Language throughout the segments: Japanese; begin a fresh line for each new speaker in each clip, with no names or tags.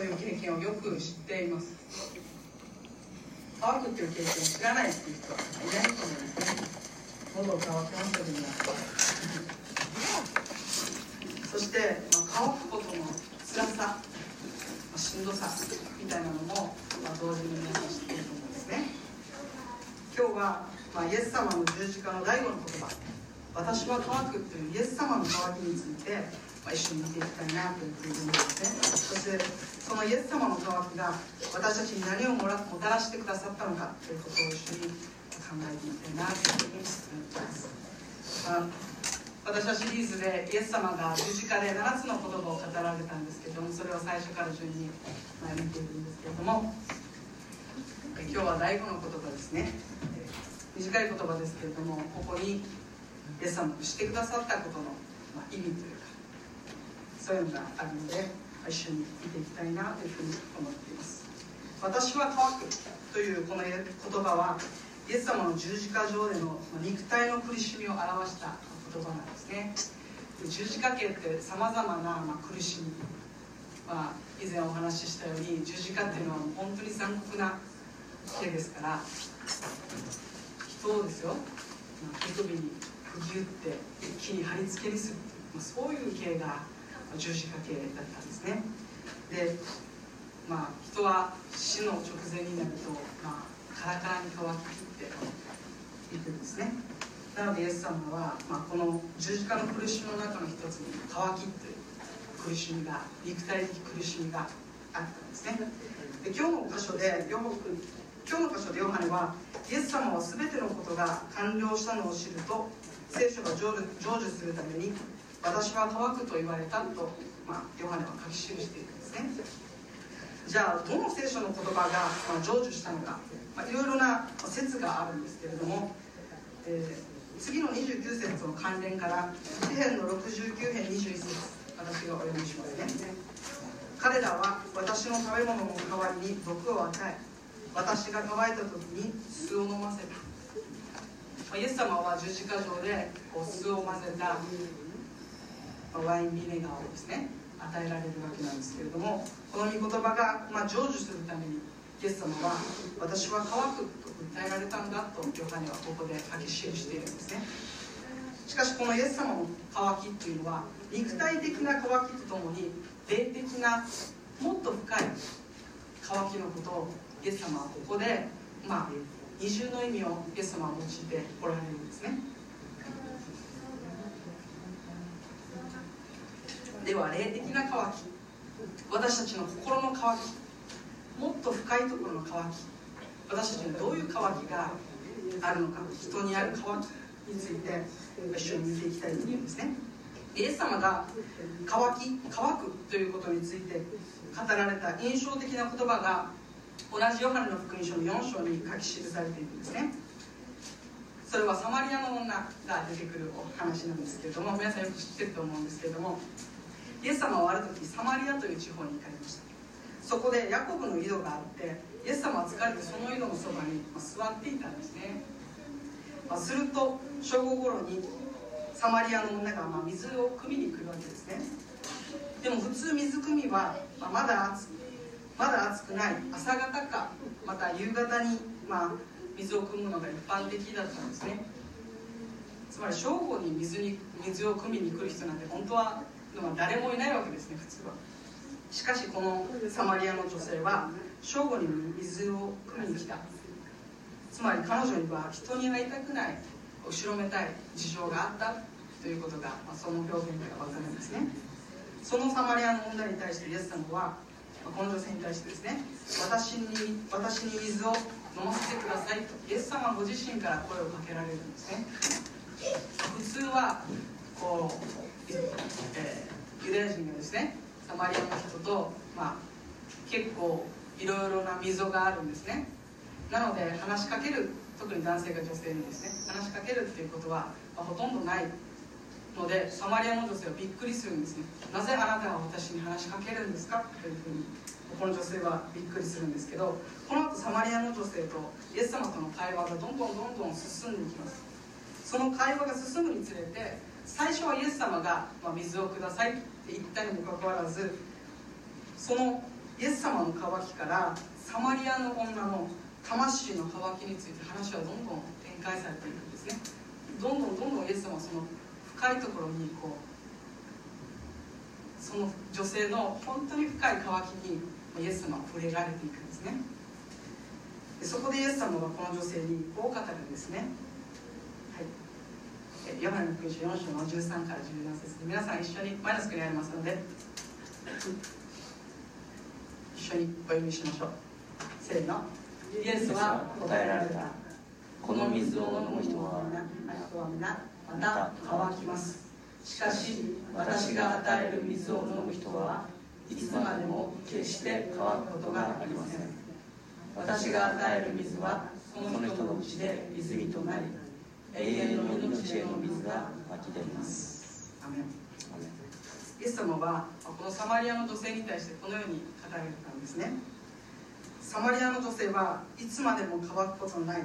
そういう経験をよく知っています。乾くっていう経験を知らないっていう人はいないと思うんですね。喉を乾きますよ皆さんそして、まあ、乾くことの辛さ、まあ、しんどさみたいなのも、まあ、同時に皆さん知っていると思うんですね。今日は、まあ、イエス様の十字架の第五の言葉。私は乾くというイエス様の乾きについて、一緒に見ていきたいなというふうに思いますねそしてそのイエス様の渇きが私たちに何をもらもたらしてくださったのかということを一緒に考えていきたいなというふうに思います、まあ、私はシリーズでイエス様が十字架で7つの言葉を語られたんですけどもそれを最初から順に、見ていくんですけれども今日は第5の言葉ですね。短い言葉ですけれどもここにイエス様がしてくださったことの、ま、意味というそういうのがあるので一緒に見ていきたいなというふうに思っています。私は乾くというこの言葉はイエス様の十字架上での肉体の苦しみを表した言葉なんですね。十字架刑ってさまざまな苦しみ、まあ、以前お話ししたように十字架っていうのは本当に残酷な刑ですから人をですよ手首に釘打って木に貼り付けにする。まあ、そういう刑が十字架刑だったんですね。でまあ人は死の直前になると、まあ、カラカラに乾ききっていくんですね。なのでイエス様は、まあ、この十字架の苦しみの中の一つに乾きという苦しみが肉体的苦しみがあったんですね。で今日の箇所で今日の箇所でヨハネはイエス様は全てのことが完了したのを知ると聖書が成就するために私は乾くと言われたと、まあ、ヨハネは書き記しているんですね。じゃあどの聖書の言葉が、まあ、成就したのか、まあ、いろいろな説があるんですけれども、えー、次の29節の関連から詩篇の69編21節私がお読みしますね。彼らは私の食べ物の代わりに毒を与え私が乾いた時に酢を飲ませた。イエス様は十字架上でこう酢を混ぜた。ワインビネガーをですね与えられるわけなんですけれどもこの御言葉が、まあ、成就するためにイエス様は「私は乾く」と訴えられたんだとヨハネはここで書き記しているんですね。しかしこのイエス様の渇きっていうのは肉体的な渇きとともに霊的なもっと深い渇きのことをイエス様はここでまあ二重の意味をイエス様は用いておられるんですね。では霊的な渇き私たちの心の渇きもっと深いところの渇き私たちにどういう渇きがあるのか人にある渇きについて一緒に見ていきたいと思うんですね。イエス様が渇き乾くということについて語られた印象的な言葉が同じヨハネの福音書の4章に書き記されているんですね。それはサマリアの女が出てくるお話なんですけれども皆さんよく知ってると思うんですけれどもイエス様はある時サマリアという地方に行かれました。そこでヤコブの井戸があってイエス様は疲れてその井戸のそばに座っていたんですね、ま、すると正午頃にサマリアの女がま水を汲みに来るわけですね。でも普通水汲みはまだ暑まだ暑くない朝方かまた夕方にま水を汲むのが一般的だったんですね。つまり正午に水に水を汲みに来る人なんて本当はのは誰もいないわけですね普通は。しかしこのサマリアの女性は正午に水を汲みに来た。つまり彼女には人に会いたくない後ろめたい事情があったということが、まあ、その表現から分かるんですね。そのサマリアの問題に対してイエス様は、ま、この女性に対してですね私に私に水を飲ませてくださいとイエス様ご自身から声をかけられるんですね。普通はこうえ、ユダヤ人がですねサマリアの人と、まあ、結構いろいろな溝があるんですね。なので話しかける特に男性が女性にですね話しかけるっていうことは、まあ、ほとんどないのでサマリアの女性はびっくりするんですね。なぜあなたは私に話しかけるんですか？というふうにこの女性はびっくりするんですけどこの後サマリアの女性とイエス様との会話がどんどんどんどん進んでいきます。その会話が進むにつれて最初はイエス様が、ま、水をくださいって言ったにもかかわらずそのイエス様の渇きからサマリアの女の魂の渇きについて話はどんどん展開されていくんですね。どんどんどんどんイエス様はその深いところにこうその女性の本当に深い渇きにイエス様は触れられていくんですね。でそこでイエス様はこの女性にこう語るんですね。ヨハネの福音書4章の13から17節で皆さん一緒にマイナスクにありますので一緒にお読みしましょう。せーの。イエスは答えられた。この水を飲む人は皆また乾きます。しかし私が与える水を飲む人はいつまでも決して乾くことがありません。私が与える水はその人のうちで泉となり永遠の命への水が湧き出ます。イエス様はこのサマリアの女性に対してこのように語られたんですね。サマリアの女性はいつまでも乾くことのない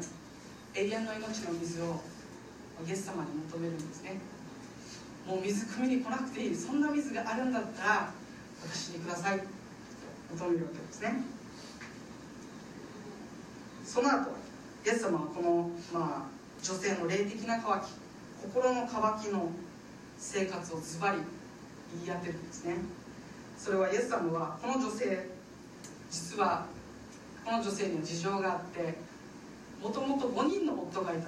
永遠の命の水をイエス様に求めるんですね。もう水汲みに来なくていい。そんな水があるんだったら私にください。求めるわけですね。その後イエス様はこの、まあ、女性の霊的な渇き心の渇きの生活をズバリ言い当てるんですね。それはイエス様はこの女性実はこの女性には事情があってもともと5人の夫がいた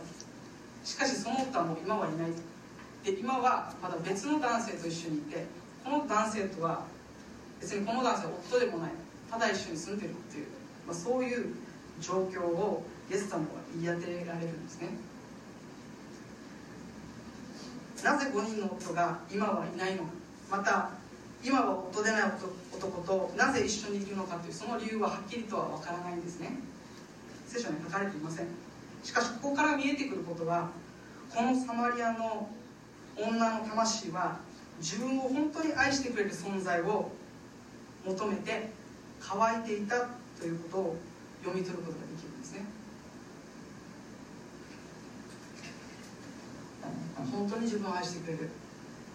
しかしその夫はもう今はいない。で今はまだ別の男性と一緒にいてこの男性とは別にこの男性は夫でもない。ただ一緒に住んでるっていう、まあ、そういう状況をイエス様は言い当てられるんですね。なぜ5人の夫が今はいないのか。また今は夫でない男となぜ一緒にいるのかというその理由ははっきりとは分からないんですね。聖書に書かれていません。しかしここから見えてくることはこのサマリアの女の魂は自分を本当に愛してくれる存在を求めて乾いていたということを読み取ることができるんですね。本当に自分を愛してくれる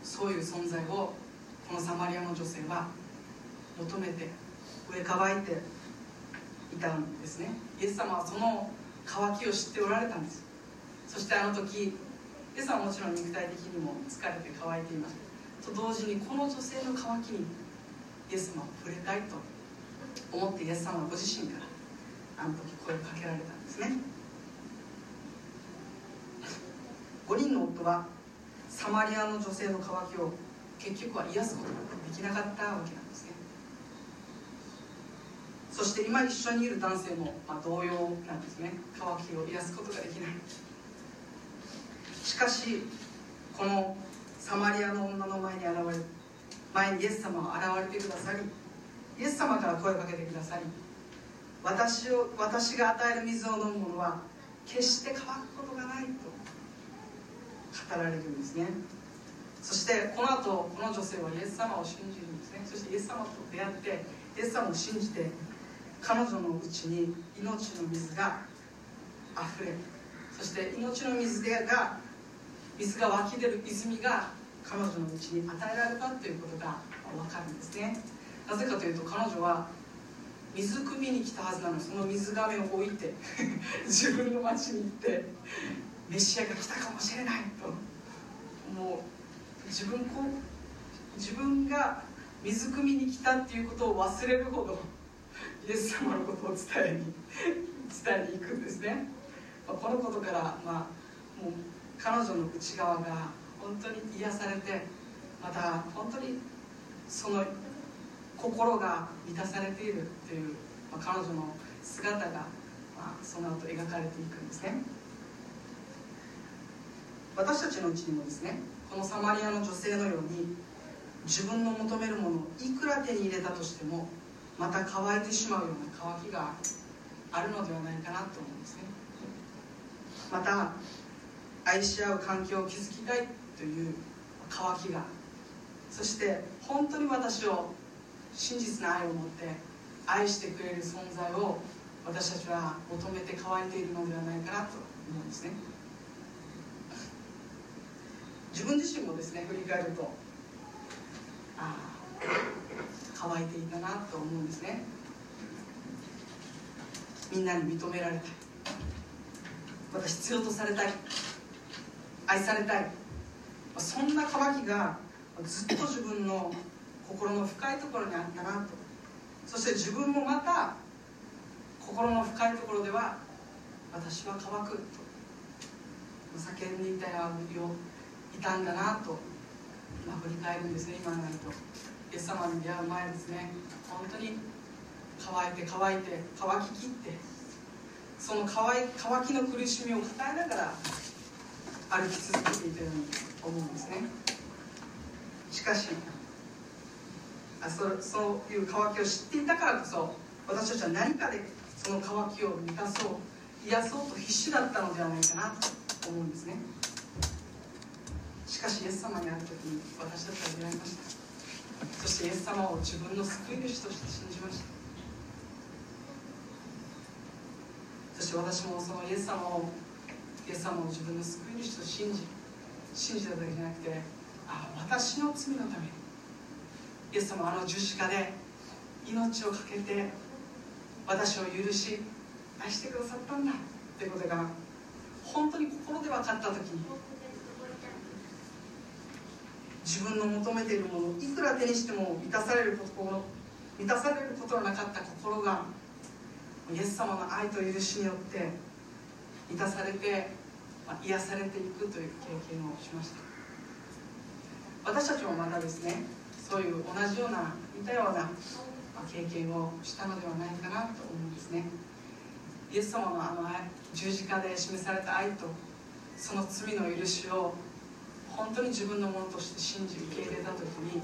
そういう存在をこのサマリアの女性は求めて上乾いていたんですね。イエス様はその渇きを知っておられたんです。そしてあの時イエスはもちろん肉体的にも疲れて乾いていましたと同時にこの女性の渇きにイエス様を触れたいと思ってイエス様ご自身からあの時声をかけられたんですね。5人の夫はサマリアの女性の渇きを結局は癒すことができなかったわけなんですね。そして今一緒にいる男性も、まあ、同様なんですね。渇きを癒すことができない。しかしこのサマリアの女の前に現れ前にイエス様が現れてくださりイエス様から声をかけてくださり私を私が与える水を飲む者は決して乾くことがないと。語られるんですね。そしてこの後この女性はイエス様を信じるんですね。そしてイエス様と出会ってイエス様を信じて彼女のうちに命の水があふれそして命の水が水が湧き出る泉が彼女のうちに与えられたということが分かるんですね。なぜかというと彼女は水汲みに来たはずなのにその水がめを置いて 自分の町に行ってメシアが来たかもしれないと。もう自分こう自分が水汲みに来たっていうことを忘れるほどイエス様のことを伝えに伝えに行くんですね、まあ、このことから、まあ、もう彼女の内側が本当に癒されてまた本当にその心が満たされているという、まあ、彼女の姿が、まあ、その後描かれていくんですね。私たちのうちにもですねこのサマリアの女性のように自分の求めるものをいくら手に入れたとしてもまた乾いてしまうような渇きがあるのではないかなと思うんですね。また愛し合う環境を築きたいという渇きがそして本当に私を真実な愛を持って愛してくれる存在を私たちは求めて乾いているのではないかなと思うんですね。自分自身もですね振り返ると。ああ乾いていたなと思うんですね。みんなに認められたい。また必要とされたい。愛されたい。そんな渇きがずっと自分の心の深いところにあったなと。そして自分もまた心の深いところでは私は乾くと。叫んでいたよたんだなと、まあ、振り返るんですね今になると。イエス様に出会う前ですね。本当に乾いて乾いて乾ききってその乾い乾きの苦しみを抱えながら歩き続けていたように思うんですね。しかしあそそういう渇きを知っていたからこそ私たちは何かでその渇きを満たそう癒そうと必死だったのではないかなと思うんですね。しかしイエス様に会う時に私だったちは出会いました。そしてイエス様を自分の救い主として信じました。そして私もそのイエス様をイエス様を自分の救い主と信じ信じただけじゃなくてあ私の罪のためにイエス様はあの十字架で命を懸けて私を許し愛してくださったんだということが本当に心で分かった時に自分の求めているものをいくら手にしても満たされること満たされることのなかった心がイエス様の愛と許しによって満たされてまあ、癒されていくという経験をしました。私たちもまたですねそういう同じような似たような経験をしたのではないかなと思うんですね。イエス様のあの十字架で示された愛とその罪の許しを本当に自分のものとして信じ受け入れた時にも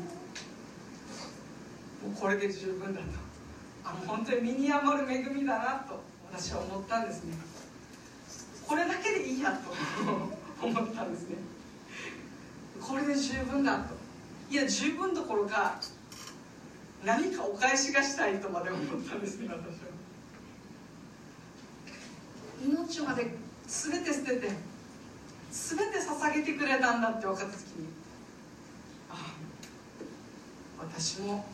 うこれで十分だと。あの本当に身に余る恵みだなと私は思ったんですね。これだけでいいやと 思ったんですね。これで十分だと。いや十分どころか何かお返しがしたいとまで思ったんですね私は。命まで全て捨てて全て捧げてくれたんだって分かった時にああ私も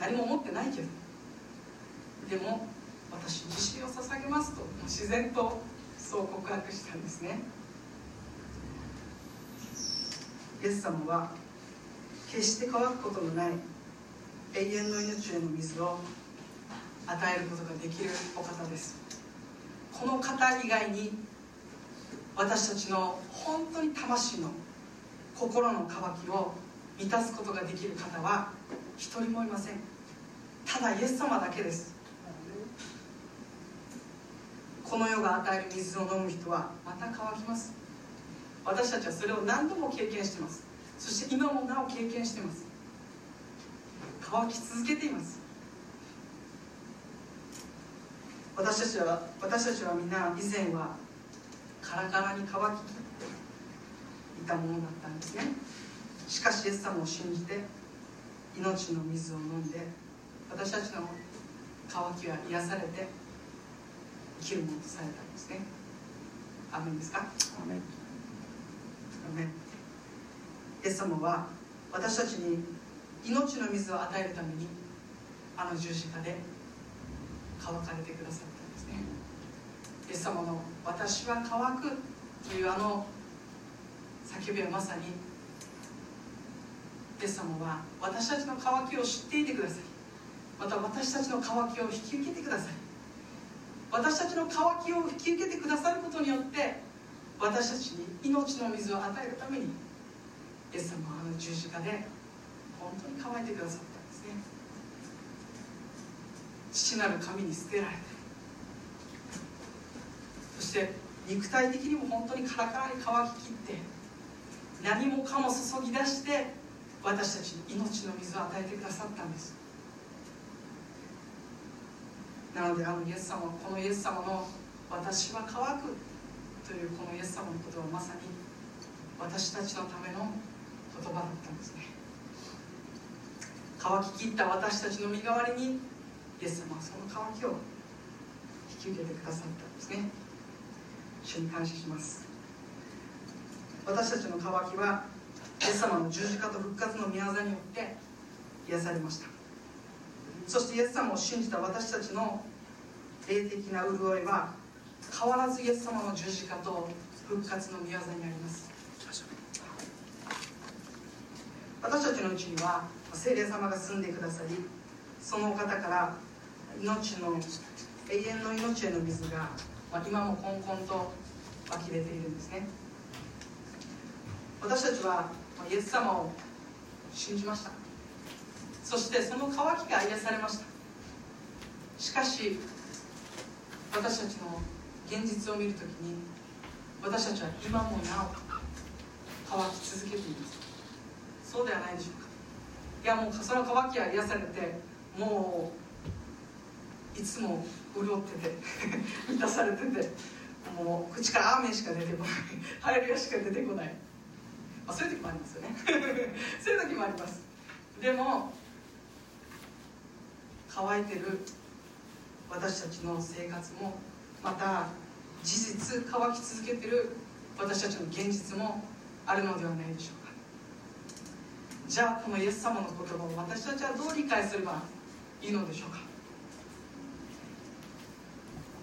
何も思ってないけどでも私自身を捧げますと自然とそう告白したんですね。イエス様は決して乾くことのない永遠の命への水を与えることができるお方です。この方以外に私たちの本当に魂の心の渇きを満たすことができる方は一人もいません。ただイエス様だけです。この世が与える水を飲む人はまた乾きます。私たちはそれを何度も経験してます。そして今もなお経験してます。乾き続けています。私たちは私たちは皆以前はカラカラに乾ききっていたものだったんですね。しかしイエス様を信じて命の水を飲んで私たちの乾きは癒されて生きるものとされたんですね。アメンですか？アメン。アメン。イエス様は私たちに命の水を与えるためにあの十字架で乾かれてくださったんですねイエス様の「私は乾く」というあの叫びはまさにイエス様は私たちの渇きを知っていてください。また私たちの渇きを引き受けてください。私たちの渇きを引き受けてくださることによって私たちに命の水を与えるためにイエス様はあの十字架で本当に乾いてくださったんですね。父なる神に捨てられてそして肉体的にも本当にカラカラに乾ききって何もかも注ぎ出して私たちに命の水を与えてくださったんです。なのであのイエス様このイエス様の「私は乾く」というこのイエス様のことはまさに私たちのための言葉だったんですね。乾ききった私たちの身代わりにイエス様はその乾きを引き受けてくださったんですね。主に感謝します。私たちの渇きはイエス様の十字架と復活の宮座によって癒されました。そしてイエス様を信じた私たちの霊的な潤いは変わらずイエス様の十字架と復活の御業にあります。私たちのうちには聖霊様が住んでくださりそのお方から命の永遠の命への水が、まあ、今もこんこんと湧き出ているんですね。私たちはイエス様を信じました。そしてその渇きが癒されました。しかし私たちの現実を見るときに私たちは今もなお乾き続けています。そうではないでしょうか。いやもうその乾きは癒されてもういつも潤ってて 満たされててもう口から雨しか出てこないハレルヤしか出てこない、まあ、そういう時もありますよね。そういう時もあります。でも乾いてる私たちの生活もまた事実乾き続けてる私たちの現実もあるのではないでしょうか。じゃあこのイエス様の言葉を私たちはどう理解すればいいのでしょうか。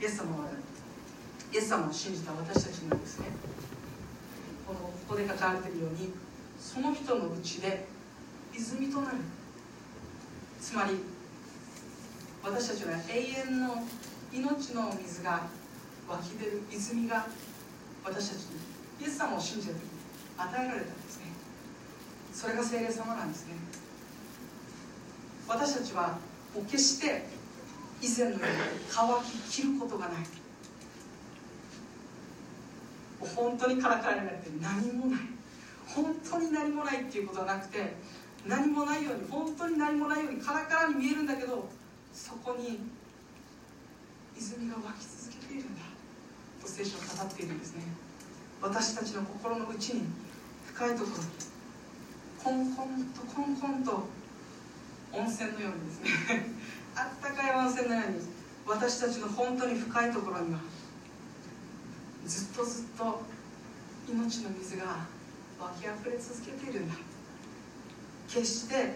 イエス様はイエス様を信じた私たちにはですね。このここで書かれているようにその人のうちで泉となる。つまり私たちは永遠の命の水が湧き出る泉が私たちにイエス様を信じた時に与えられたんですね。それが聖霊様なんですね。私たちはもう決して以前のように乾ききることがない。本当にからかえられて何もない。本当に何もないっていうことはなくて何もないように本当に何もないようにカラカラに見えるんだけどそこに泉が湧き続けているんだ。と聖書を語っているんですね。私たちの心の内に深いところコンコンとコンコンと温泉のようにですね。あったかい温泉のように私たちの本当に深いところにはずっとずっと命の水が湧き溢れ続けているんだ。決して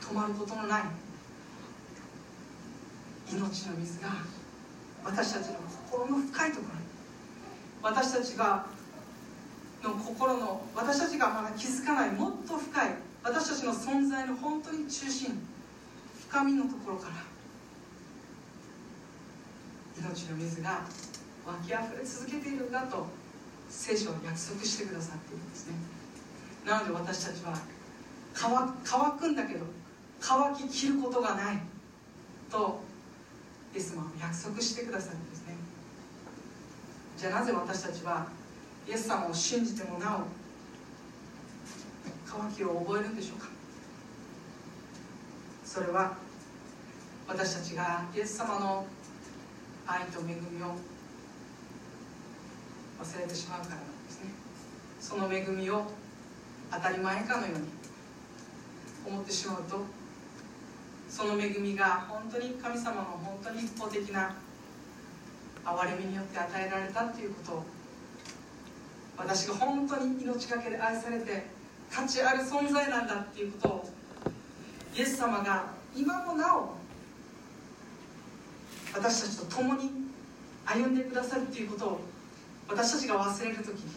止まることのない命の水が私たちの心の深いところに。私たちがの心の私たちがまだ気づかないもっと深い私たちの存在の本当に中心。深みのところから命の水が湧き溢れ続けているんだと聖書は約束してくださっているんですね。なので私たちは乾乾くんだけど乾ききることがないとイエス様は約束してくださるんですね。じゃあなぜ私たちはイエス様を信じてもなお渇きを覚えるんでしょうか？それは私たちがイエス様の愛と恵みを忘れてしまうからなんですね。その恵みを当たり前かのように思ってしまうとその恵みが本当に神様の本当に一方的な憐れみによって与えられたっていうことを私が本当に命がけで愛されて価値ある存在なんだっていうことをイエス様が今もなお私たちと共に歩んでくださるっていうことを私たちが忘れる時に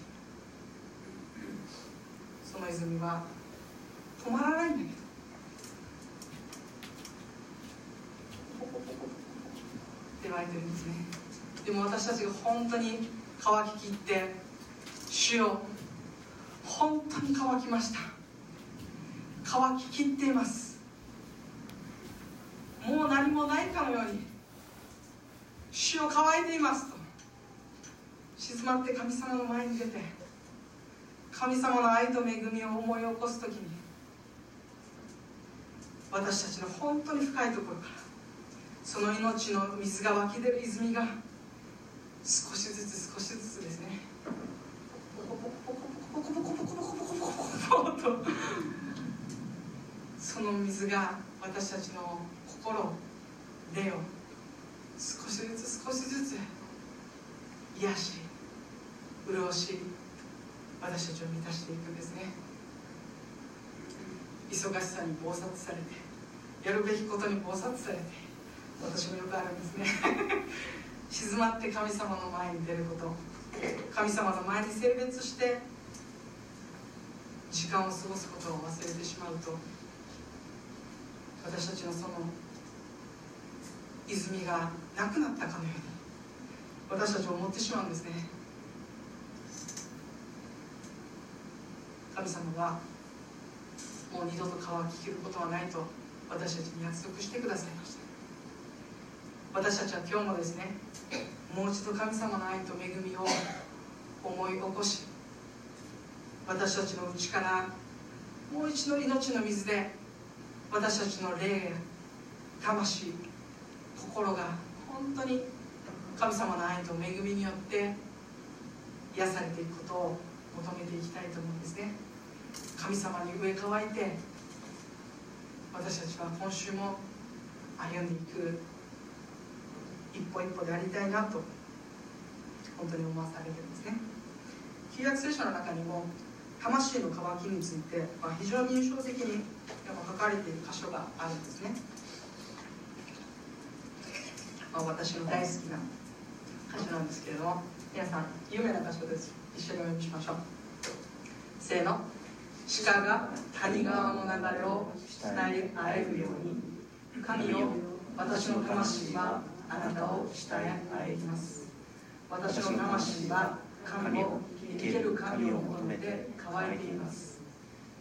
その泉は止まらないんだけど。って湧いてるんですね。でも私たちが本当に乾ききって主よ本当に乾きました。乾ききっています。もう何もないかのように主を乾いていますと静まって神様の前に出て神様の愛と恵みを思い起こす時に私たちの本当に深いところからその命の水が湧き出る泉が少しずつ少しずつですねポコポコポコポコポコポコポコポコとその水が私たちの心霊を少しずつ少しずつ癒し潤し私たちを満たしていくんですね。忙しさに忙殺されてやるべきことに忙殺されて私もよくあるんですね。静まって神様の前に出ること神様の前に性別して時間を過ごすことを忘れてしまうと私たちのその泉がなくなったかのように私たちは思ってしまうんですね。神様はもう二度と川をき切ることはないと私たちに約束してくださいました。私たちは今日もですねもう一度神様の愛と恵みを思い起こし私たちの内からもう一度命の水で私たちの霊魂心が本当に神様の愛と恵みによって癒されていくことを求めていきたいと思うんですね。神様に植え替えて私たちは今週も歩んでいく一歩一歩でありたいなと本当に思わされてるんですね。旧約聖書の中にも魂の渇きについて、まあ、非常に印象的に書かれている箇所があるんですね、私の大好きな箇所なんですけれども皆さん有名な箇所です。一緒にお読みしましょう。せーの。鹿が谷川の流れを伝え合えるように。神よ私の魂はあなたを下へあえます。私の魂は神を生ける神を求めて乾いています。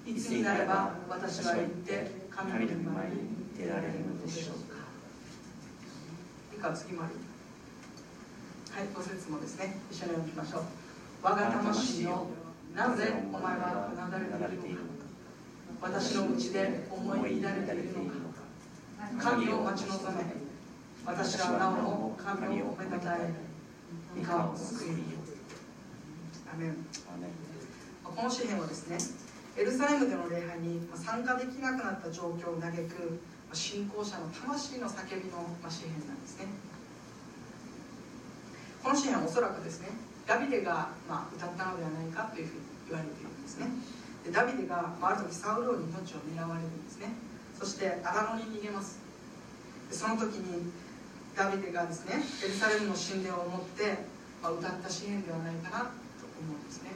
いつになれば私は行って神の前に出られるのでしょうか次まではいご説もですね。一緒に読みましょう。我が魂よなぜお前はうなだれているのか。私のうちで思い乱れているのか。神を待ち望め。私はなおも神を褒めたたえ。三河を救いアメン。この詩篇はですねエルサレムでの礼拝に参加できなくなった状況を嘆く信仰者の魂の叫びの詩篇なんですね。この詩篇はおそらくですねダビデがまあ歌ったのではないかというふうに言われているんですね。でダビデが、まあ、ある時サウロに命を狙われるんですね。そして荒野に逃げます。でその時にダビデがですねエルサレムの神殿を持って、まあ、歌った詩篇ではないかなと思うんですね。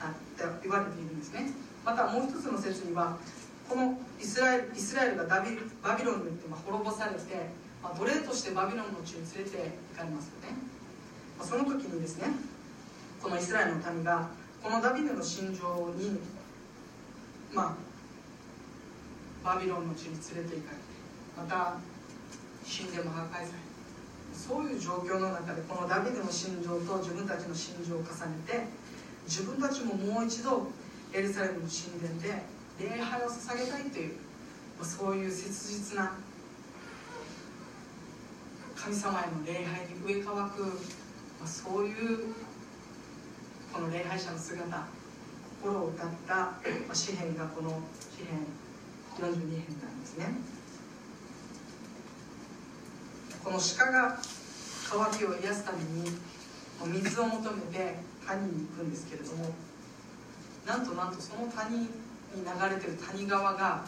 あって言われているんですね。またもう一つの説にはこのイスラエルイスラエルがダビバビロンによってま滅ぼされて、まあ、奴隷としてバビロンの地に連れて行かれますよね、まあ、その時にですねこのイスラエルの民がこのダビデの心情にまあバビロンの地に連れて行かれてまた神殿も破壊されそういう状況の中でこのダビデの心情と自分たちの心情を重ねて自分たちももう一度エルサレムの神殿で礼拝を捧げたいというそういう切実な神様への礼拝に植え替くそういうこの礼拝者の姿心を歌った詩篇がこの詩篇42編なんですね。この鹿が渇きを癒すために水を求めて谷に行くんですけれどもなんとなんとその谷に流れてる谷川が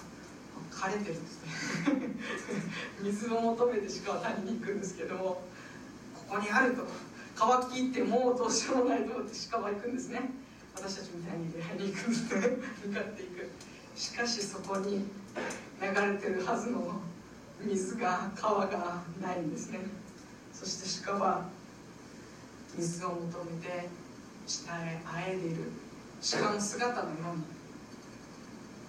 枯れてるんですね。水を求めて鹿は谷に行くんですけどもここにあると乾きってもうどうしようもないと思って鹿は行くんですね。私たちみたいに出会いに行くんですね。向かっていく。しかしそこに流れてるはずの水が川がないんですね。そして鹿は水を求めて下へあえでいる鹿の姿のように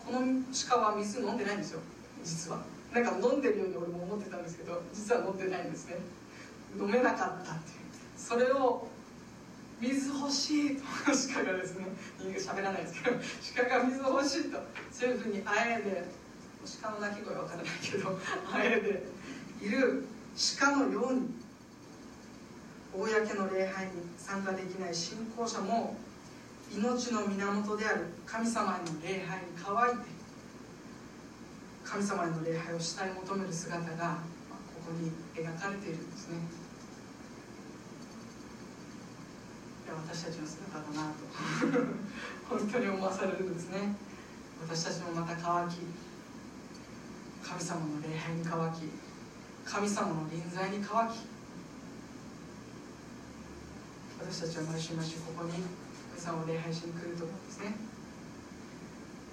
この鹿は水飲んでないんですよ。実は。なんか飲んでるように俺も思ってたんですけど実は飲んでないんですね。飲めなかったっていう。それを水欲しいと鹿がですね人間喋らないですけど鹿が水欲しいとそういうふうにあえで鹿の鳴き声は分からないけどあえでいる鹿のように公の礼拝に参加できない信仰者も命の源である神様への礼拝に乾いて神様への礼拝をしたい求める姿がここに描かれているんですね。いや私たちの姿だなと 本当に思わされるんですね。私たちもまた乾き神様の礼拝に乾き神様の臨在に乾き。私たちは毎週毎週ここに神様を礼拝しに来ると思うんですね。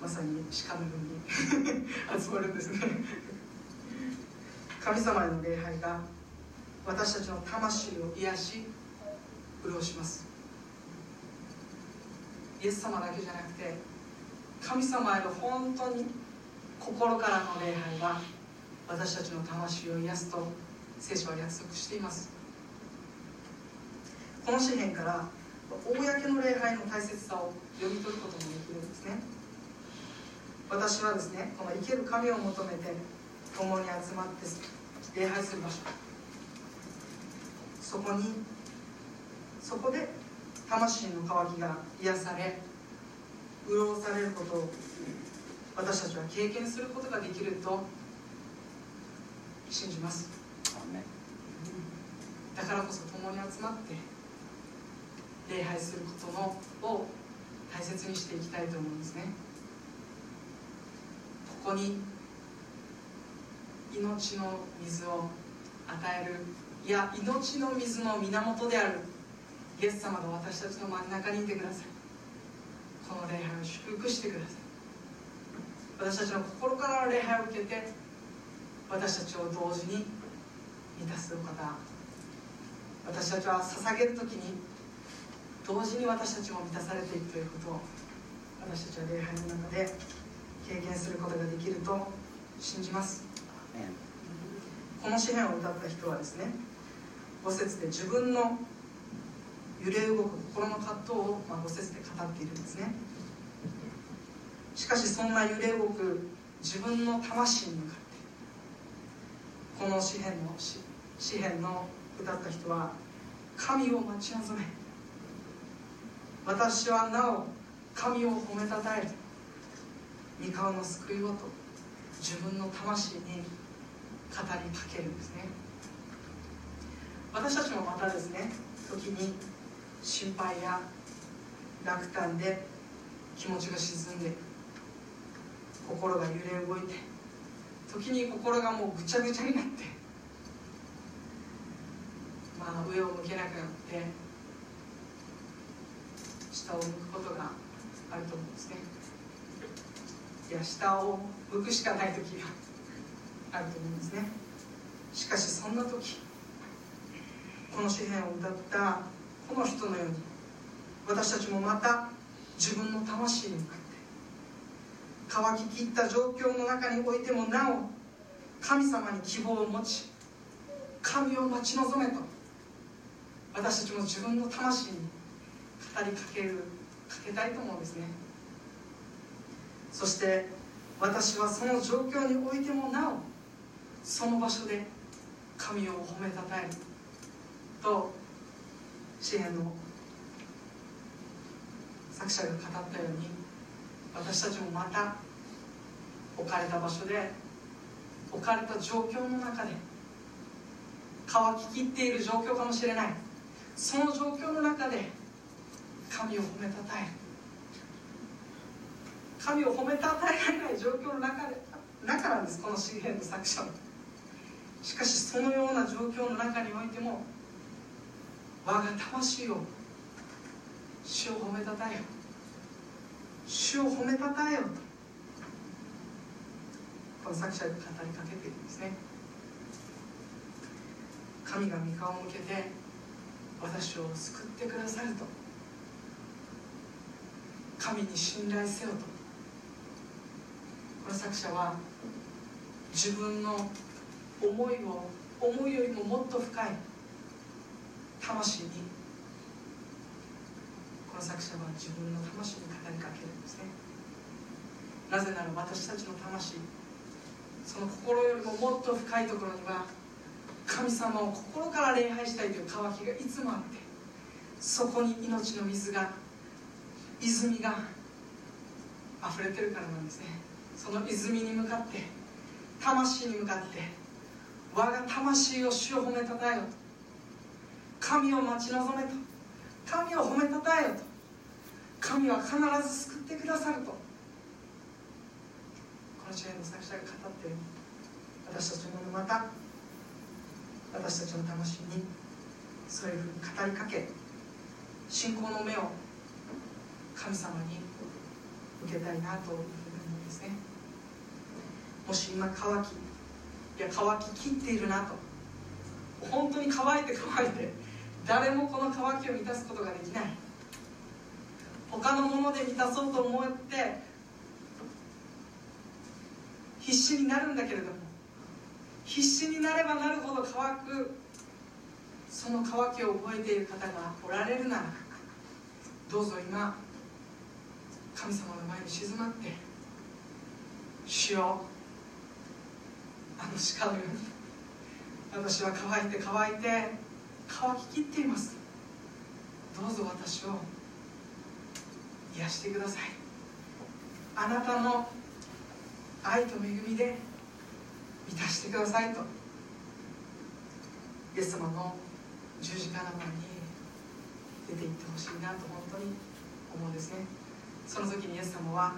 まさに鹿のように 集まるんですね。神様への礼拝が私たちの魂を癒し潤します。イエス様だけじゃなくて神様への本当に心からの礼拝が私たちの魂を癒すと聖書は約束しています。この詩篇から公の礼拝の大切さを読み取ることもできるんですね。私はですねこの生ける神を求めて共に集まって礼拝する場所。そこにそこで魂の渇きが癒され潤されることを私たちは経験することができると信じます。だからこそ共に集まって礼拝することのを大切にしていきたいと思うんですね。ここに命の水を与える。いや命の水の源である。イエス様が私たちの真ん中にいてください。この礼拝を祝福してください。私たちの心からの礼拝を受けて私たちを同時に満たすお方。私たちは捧げる時に同時に私たちも満たされていくということを私たちは礼拝の中で経験することができると信じます。この詩篇を歌った人はですね5節で自分の揺れ動く心の葛藤を、まあ、5節で語っているんですね。しかしそんな揺れ動く自分の魂に向かってこの詩篇の詩篇の歌った人は神を待ち望め私はなお神を褒めたたえ三河の救いをと自分の魂に語りかけるんですね。私たちもまたですね時に心配や落胆で気持ちが沈んで心が揺れ動いて時に心がもうぐちゃぐちゃになってまあ上を向けなくなって下を向くことがあると思うんですね。いや下を向くしかない時があると思うんですね。しかしそんな時この詩篇を歌ったこの人のように私たちもまた自分の魂に向かって乾ききった状況の中においてもなお神様に希望を持ち神を待ち望めと私たちも自分の魂に語りかけるかけたいと思うんですね。そして私はその状況においてもなおその場所で神を褒めたたえる。と支援の作者が語ったように私たちもまた置かれた場所で置かれた状況の中で乾ききっている状況かもしれない。その状況の中で神を褒めたたえ神を褒めたたえられない状況の中で中なんですこの詩篇の作者もしかしそのような状況の中においても我が魂を主を褒めたたえよ。主を褒めたたえよとこの作者が語りかけているんですね。神が御顔を向けて私を救ってくださると。神に信頼せよと。この作者は自分の思いを思いよりももっと深い魂にこの作者は自分の魂に語りかけるんですね。なぜなら私たちの魂その心よりももっと深いところには神様を心から礼拝したいという渇きがいつもあってそこに命の水が泉が溢れてるからなんですね。その泉に向かって魂に向かって我が魂を主を褒めたたえよと。神を待ち望めと。神を褒めたたえよと。神は必ず救ってくださると。この知恵の作者が語っている私たちもまた私たちの魂にそういうふうに語りかけ信仰の目を神様に受けたいなというふうに思うんですね。もし今乾きいや乾ききっているなと。本当に乾いて乾いて誰もこの乾きを満たすことができない。他のもので満たそうと思って必死になるんだけれども必死になればなるほど乾く。その渇きを覚えている方がおられるならどうぞ今神様の前に静まって主よあの鹿のように私は乾いて乾いて乾ききっています。どうぞ私を癒してください。あなたの愛と恵みで満たしてくださいとイエス様の十字架の前に出て行ってほしいなと本当に思うんですね。その時にイエス様は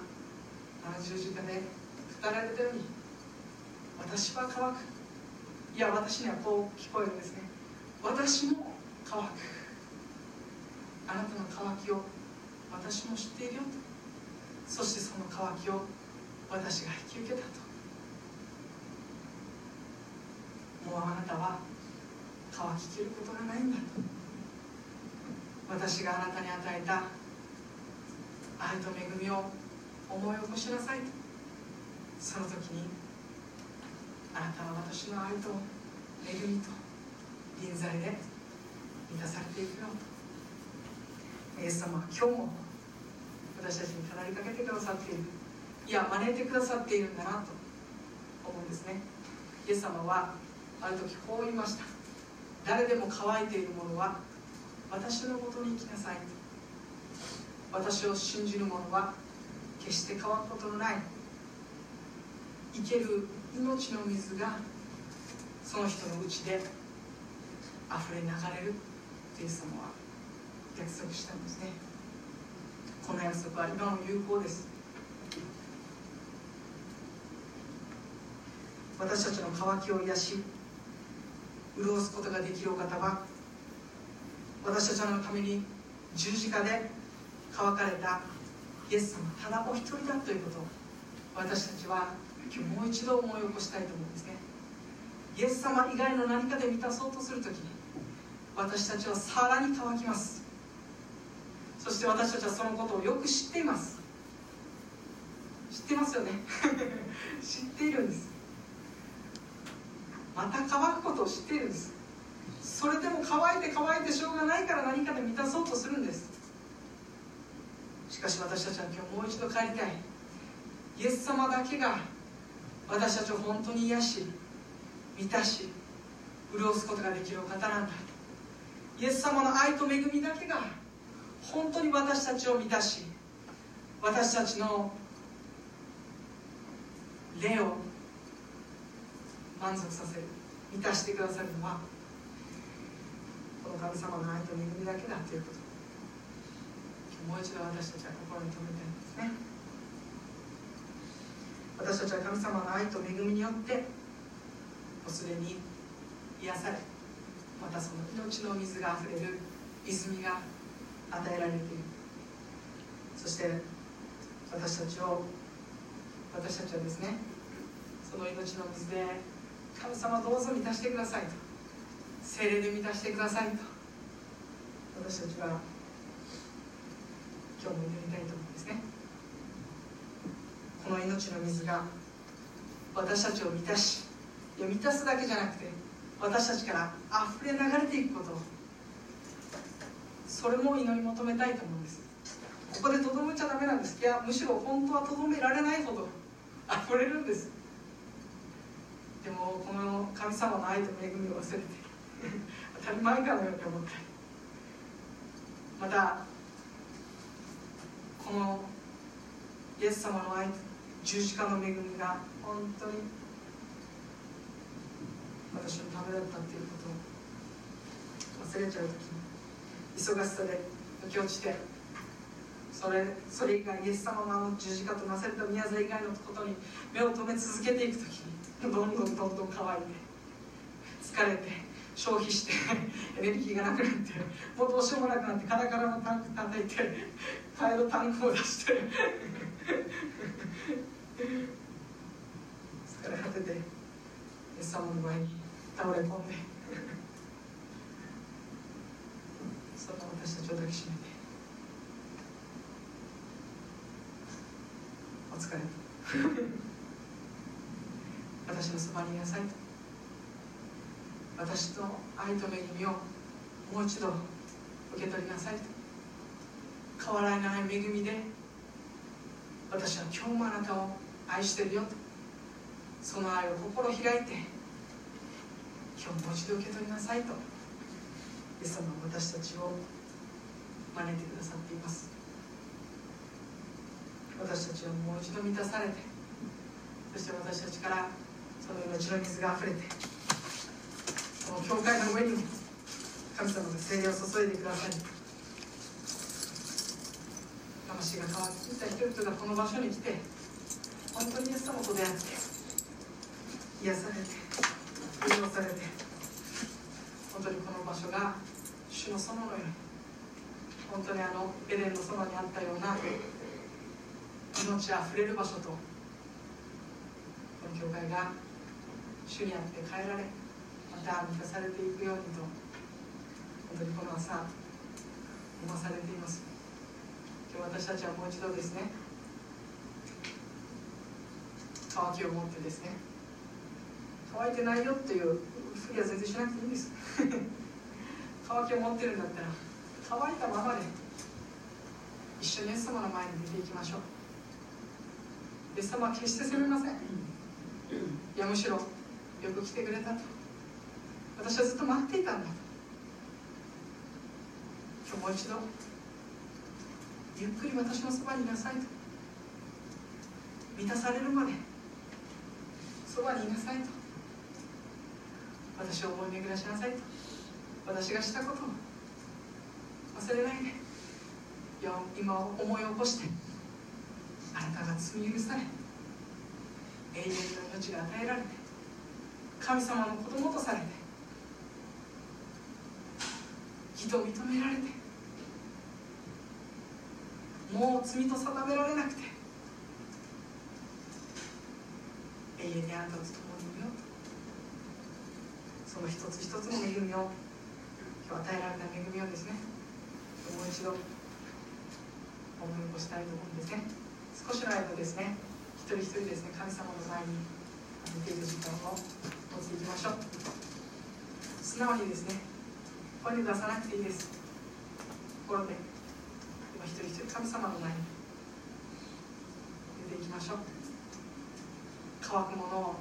あの十字架で語られたように私は乾く。いや私にはこう聞こえるんですね。私も乾く。あなたの乾きを私も知っているよと。そしてその乾きを私が引き受けたと。もうあなたは乾ききることがないんだと。私があなたに与えた愛と恵みを思い起こしなさいと。その時にあなたは私の愛と恵みと臨在で満たされていくよとイエス様は今日も私たちに語りかけてくださっている。いや招いてくださっているんだなと。思うんですね。イエス様はある時こう言いました。誰でも乾いている者は私のもとに来なさい私を信じる者は決して乾くことのない。生ける命の水がその人のうちで溢れ流れるイエス様は約束したんですね。この約束は今も有効です。私たちの渇きを癒し潤すことができるお方は私たちのために十字架で乾かれたイエス様ただお一人だということを私たちは今日もう一度思い起こしたいと思うんですね。イエス様以外の何かで満たそうとするときに私たちはさらに乾きます。そして私たちはそのことをよく知っています。知ってますよね。知っているんです。また乾くことを知っているんです。それでも乾いて乾いてしょうがないから何かで満たそうとするんです。しかし私たちは今日もう一度帰りたい。イエス様だけが私たちを本当に癒し満たし潤すことができるお方なんだ。イエス様の愛と恵みだけが本当に私たちを満たし私たちの霊を満足させる満たしてくださるのはこの神様の愛と恵みだけだということ。もう一度私たちは心に留めたいんですね。私たちは神様の愛と恵みによってもうすでに癒されまたその命の水があふれる泉が与えられている。そして私たちを私たちはですねその命の水で神様どうぞ満たしてくださいと。精霊で満たしてくださいと。私たちは今日も祈りたいと思うんですね。この命の水が私たちを満たしいや満たすだけじゃなくて私たちから溢れ流れていくこと。それも祈り求めたいと思うんです。ここでとどめちゃダメなんです。いやむしろ本当はとどめられないほど溢れるんです。でもこの神様の愛と恵みを忘れて 当たり前かのように思ったりまたこのイエス様の愛十字架の恵みが本当に私のためだったっていうことを忘れちゃう時に忙しさで抜け落ちてそれそれ以外イエス様のあの十字架となされた宮沢以外のことに目を留め続けていく時にどんどんどんどん乾いて疲れて消費してエネルギーがなくなってもうどうしようもなくなってカラカラのタンク叩いて替えのタンクを出して疲れ果ててイエス様の前に倒れ込んでその私たちを抱きしめてお疲れ私のそばにいなさいと私の愛と恵みをもう。一度受け取りなさいと変わらない恵みで私は今日もあなたを愛してるよ。とその愛を心開いて今日もう一度受け取りなさいとイエス様は私たちを招いてくださっています。私たちはもう一度満たされてそして私たちからその命の水があふれてこの教会の上にも神様が精霊を注いでくださり魂が変わってきた人々がこの場所に来て本当にイエス様と出会って癒されて潤されて本当にこの場所が主の園のように本当にあのエデンのそばにあったような命あふれる場所とこの教会が主にあって変えられまた満たされていくようにと本当にこの朝思わされています。私たちはもう一度ですね渇きを持ってですね乾いてないよっていうふりは全然しなくていいんです。乾きを持ってるんだったら乾いたままで一緒にイエス様の前に出ていきましょう。イエス様は決して責めません。いやむしろよく来てくれたと。私はずっと待っていたんだと。今日もう一度ゆっくり私のそばにいなさいと。満たされるまでそばにいなさいと。私を思い巡らしなさいと。私がしたことを忘れないで今を思い起こしてあなたが罪許され永遠の命が与えられて神様の子供とされて義と認められてもう罪と定められなくて。永遠にあなたと共にいよう。とその一つ一つの恵みを今日与えられた恵みをですねもう一度思い起こしたいと思うんですね。少しの間ですね一人一人ですね神様の前に見ている時間を持っていきましょう。素直にですね声に出さなくていいです。心で。一人一人神様の前に。出ていきましょう。乾くものを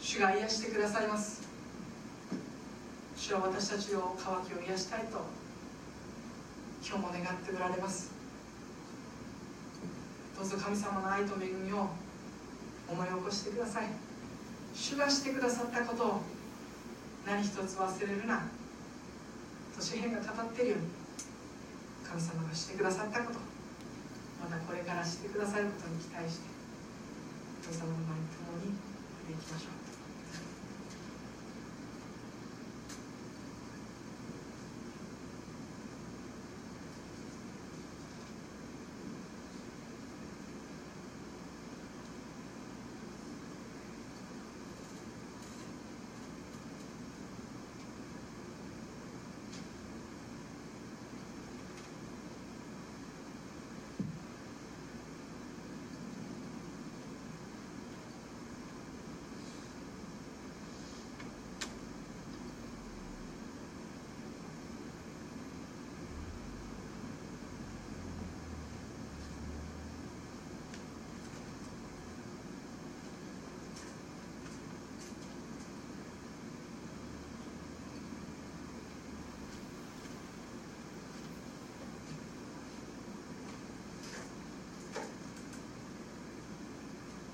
主が癒してくださいます。主は私たちを乾きを癒したいと今日も願っておられます。どうぞ神様の愛と恵みを思い起こしてください。主がしてくださったことを何一つ忘れるな。と詩篇が語っているように。神様がしてくださったこと。またこれからしてくださることに期待して神様の前に共に出ていきましょう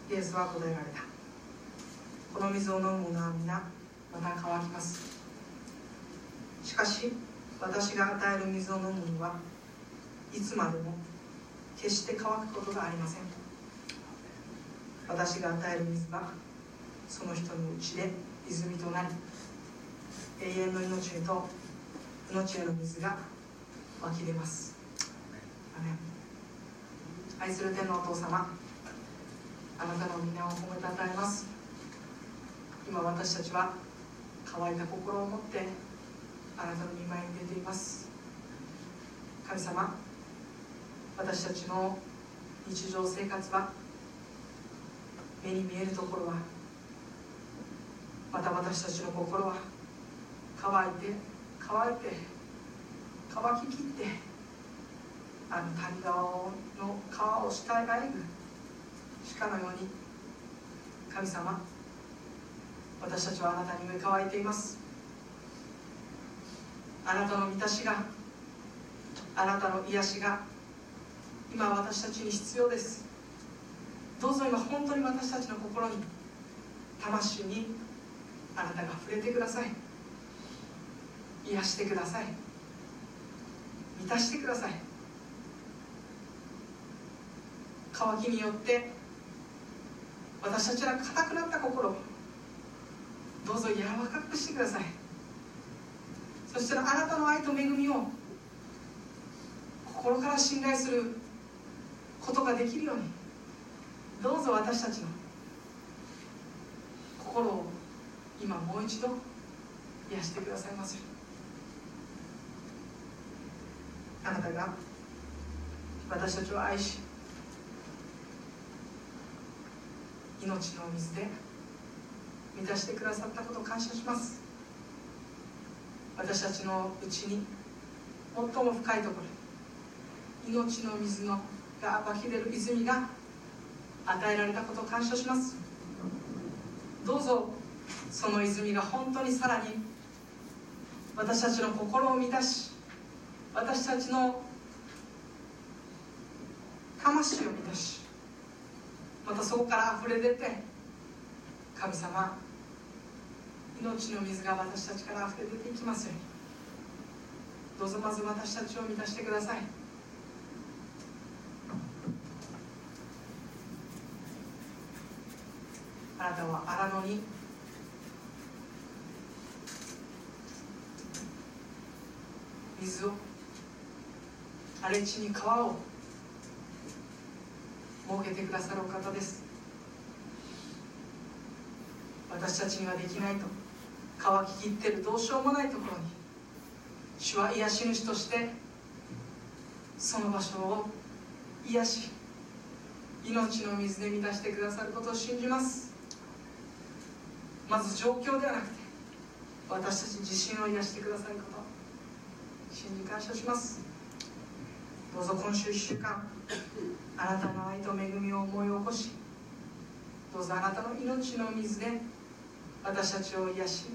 イエスは答えられた。この水を飲む者は皆また乾きます。しかし私が与える水を飲むにはいつまでも決して乾くことがありません。私が与える水はその人のうちで泉となり永遠の命へと命への水が湧き出ます。愛する天のお父様あなたの皆を褒めたたえます。今私たちは乾いた心を持ってあなたの御前に出ています。神様私たちの日常生活は目に見えるところはまた私たちの心は乾いて乾いて乾ききってあの谷川の川を従える鹿のように神様私たちはあなたに上乾いています。あなたの満たしがあなたの癒しが今私たちに必要です。どうぞ今本当に私たちの心に魂にあなたが触れてください。癒してください。満たしてください。渇きによって私たちが硬くなった心どうぞ柔らかくしてください。そしたらあなたの愛と恵みを心から信頼することができるようにどうぞ私たちの心を今もう一度癒してくださいますよあなたが私たちを愛し命の水で満たしてくださったことを感謝します。私たちのうちに最も深いところ命の水のが湧き出る泉が与えられたことを感謝します。どうぞその泉が本当にさらに私たちの心を満たし私たちの魂を満たしまたそこから溢れ出て神様命の水が私たちから溢れ出ていきますように。どうぞまず私たちを満たしてください。あなたは荒野に水を荒れ地に川を設けてくださるお方です。私たちにはできないと。乾ききってるどうしようもないところに。主は癒し主としてその場所を癒し命の水で満たしてくださることを信じます。まず状況ではなくて私たち自身を癒してくださること。信じ感謝します。どうぞ今週1週間あなたの愛と恵みを思い起こしどうぞあなたの命の水で私たちを癒し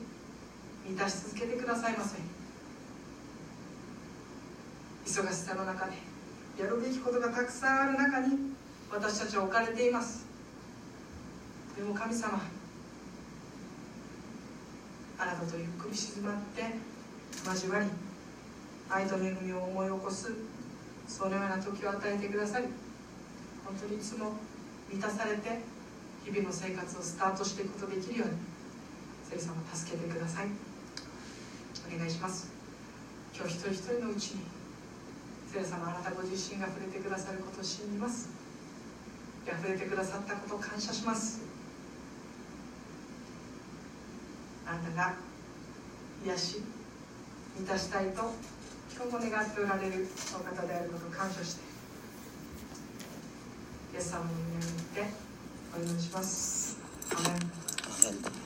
満たし続けてくださいませ。忙しさの中でやるべきことがたくさんある中に私たちは置かれています。でも神様あなたとゆっくり静まって交わり愛と恵みを思い起こすそのような時を与えてくださり本当にいつも満たされて日々の生活をスタートしていくことができるように聖様助けてください。お願いします。今日一人一人のうちに聖様あなたご自身が触れてくださることを信じます。触れてくださったことを感謝します。あなたが癒し満たしたいと今日も願っておられるお方であることを感謝してイエス様の皆にお祈りします。アメン。